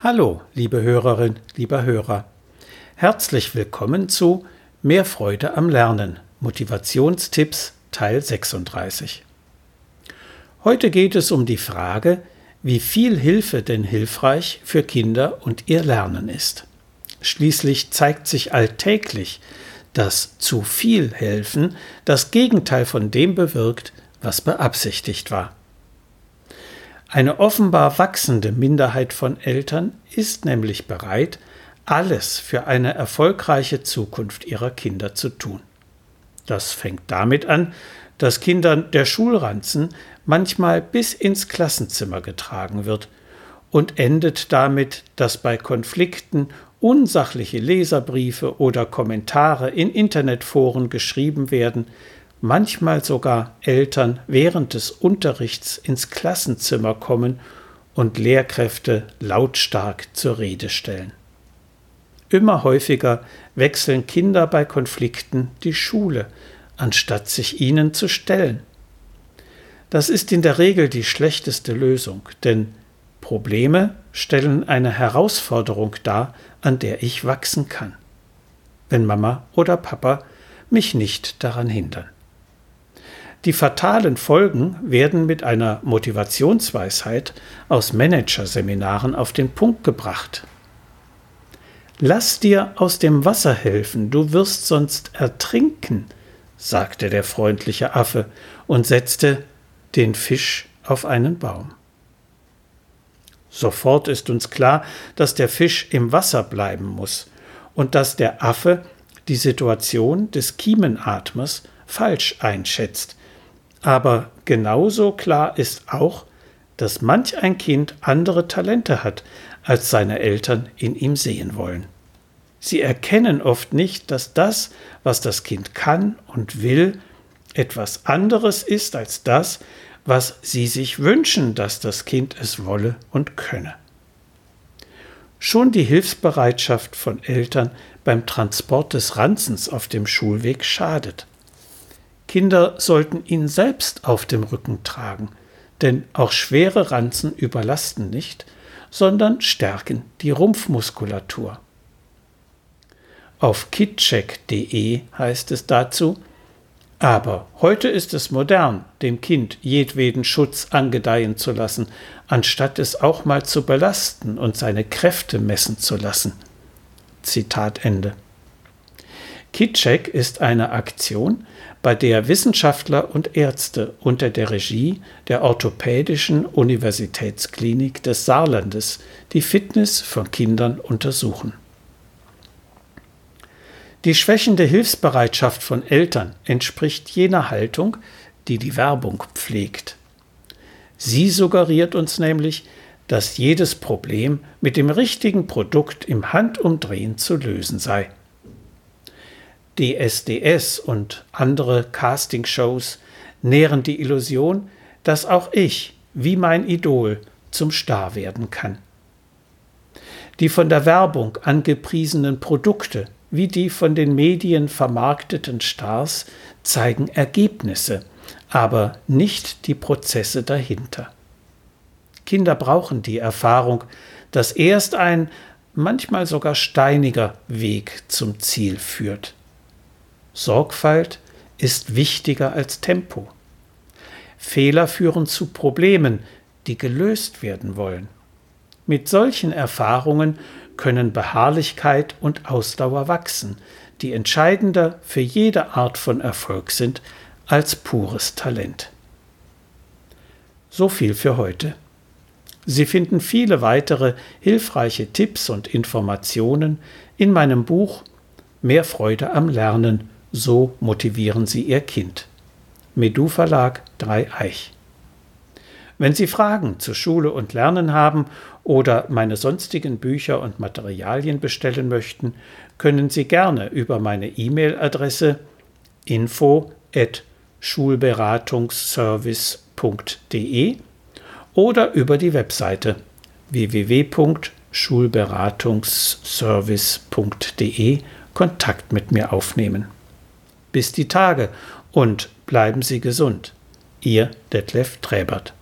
Hallo, liebe Hörerin, lieber Hörer. Herzlich willkommen zu Mehr Freude am Lernen. Motivationstipps Teil 36. Heute geht es um die Frage, wie viel Hilfe denn hilfreich für Kinder und ihr Lernen ist. Schließlich zeigt sich alltäglich, dass zu viel helfen das Gegenteil von dem bewirkt, was beabsichtigt war. Eine offenbar wachsende Minderheit von Eltern ist nämlich bereit, alles für eine erfolgreiche Zukunft ihrer Kinder zu tun. Das fängt damit an, dass Kindern der Schulranzen manchmal bis ins Klassenzimmer getragen wird und endet damit, dass bei Konflikten unsachliche Leserbriefe oder Kommentare in Internetforen geschrieben werden, manchmal sogar Eltern während des Unterrichts ins Klassenzimmer kommen und Lehrkräfte lautstark zur Rede stellen. Immer häufiger wechseln Kinder bei Konflikten die Schule, anstatt sich ihnen zu stellen. Das ist in der Regel die schlechteste Lösung, denn Probleme stellen eine Herausforderung dar, an der ich wachsen kann, wenn Mama oder Papa mich nicht daran hindern. Die fatalen Folgen werden mit einer Motivationsweisheit aus Managerseminaren auf den Punkt gebracht. Lass dir aus dem Wasser helfen, du wirst sonst ertrinken, sagte der freundliche Affe und setzte den Fisch auf einen Baum. Sofort ist uns klar, dass der Fisch im Wasser bleiben muss und dass der Affe die Situation des Kiemenatmers falsch einschätzt, aber genauso klar ist auch, dass manch ein Kind andere Talente hat, als seine Eltern in ihm sehen wollen. Sie erkennen oft nicht, dass das, was das Kind kann und will, etwas anderes ist als das, was sie sich wünschen, dass das Kind es wolle und könne. Schon die Hilfsbereitschaft von Eltern beim Transport des Ranzens auf dem Schulweg schadet. Kinder sollten ihn selbst auf dem Rücken tragen, denn auch schwere Ranzen überlasten nicht, sondern stärken die Rumpfmuskulatur. Auf kitcheck.de heißt es dazu, aber heute ist es modern, dem Kind jedweden Schutz angedeihen zu lassen, anstatt es auch mal zu belasten und seine Kräfte messen zu lassen. Zitat Ende. KitCheck ist eine Aktion, bei der Wissenschaftler und Ärzte unter der Regie der Orthopädischen Universitätsklinik des Saarlandes die Fitness von Kindern untersuchen. Die schwächende Hilfsbereitschaft von Eltern entspricht jener Haltung, die die Werbung pflegt. Sie suggeriert uns nämlich, dass jedes Problem mit dem richtigen Produkt im Handumdrehen zu lösen sei. DSDS und andere Castingshows nähren die Illusion, dass auch ich, wie mein Idol, zum Star werden kann. Die von der Werbung angepriesenen Produkte wie die von den Medien vermarkteten Stars zeigen Ergebnisse, aber nicht die Prozesse dahinter. Kinder brauchen die Erfahrung, dass erst ein manchmal sogar steiniger Weg zum Ziel führt. Sorgfalt ist wichtiger als Tempo. Fehler führen zu Problemen, die gelöst werden wollen. Mit solchen Erfahrungen können Beharrlichkeit und Ausdauer wachsen, die entscheidender für jede Art von Erfolg sind als pures Talent. So viel für heute. Sie finden viele weitere hilfreiche Tipps und Informationen in meinem Buch Mehr Freude am Lernen so motivieren Sie Ihr Kind. Medu Verlag Dreieich. Wenn Sie Fragen zu Schule und Lernen haben oder meine sonstigen Bücher und Materialien bestellen möchten, können Sie gerne über meine E-Mail-Adresse info at schulberatungsservice.de oder über die Webseite www.schulberatungsservice.de Kontakt mit mir aufnehmen. Bis die Tage und bleiben Sie gesund. Ihr Detlef Träbert.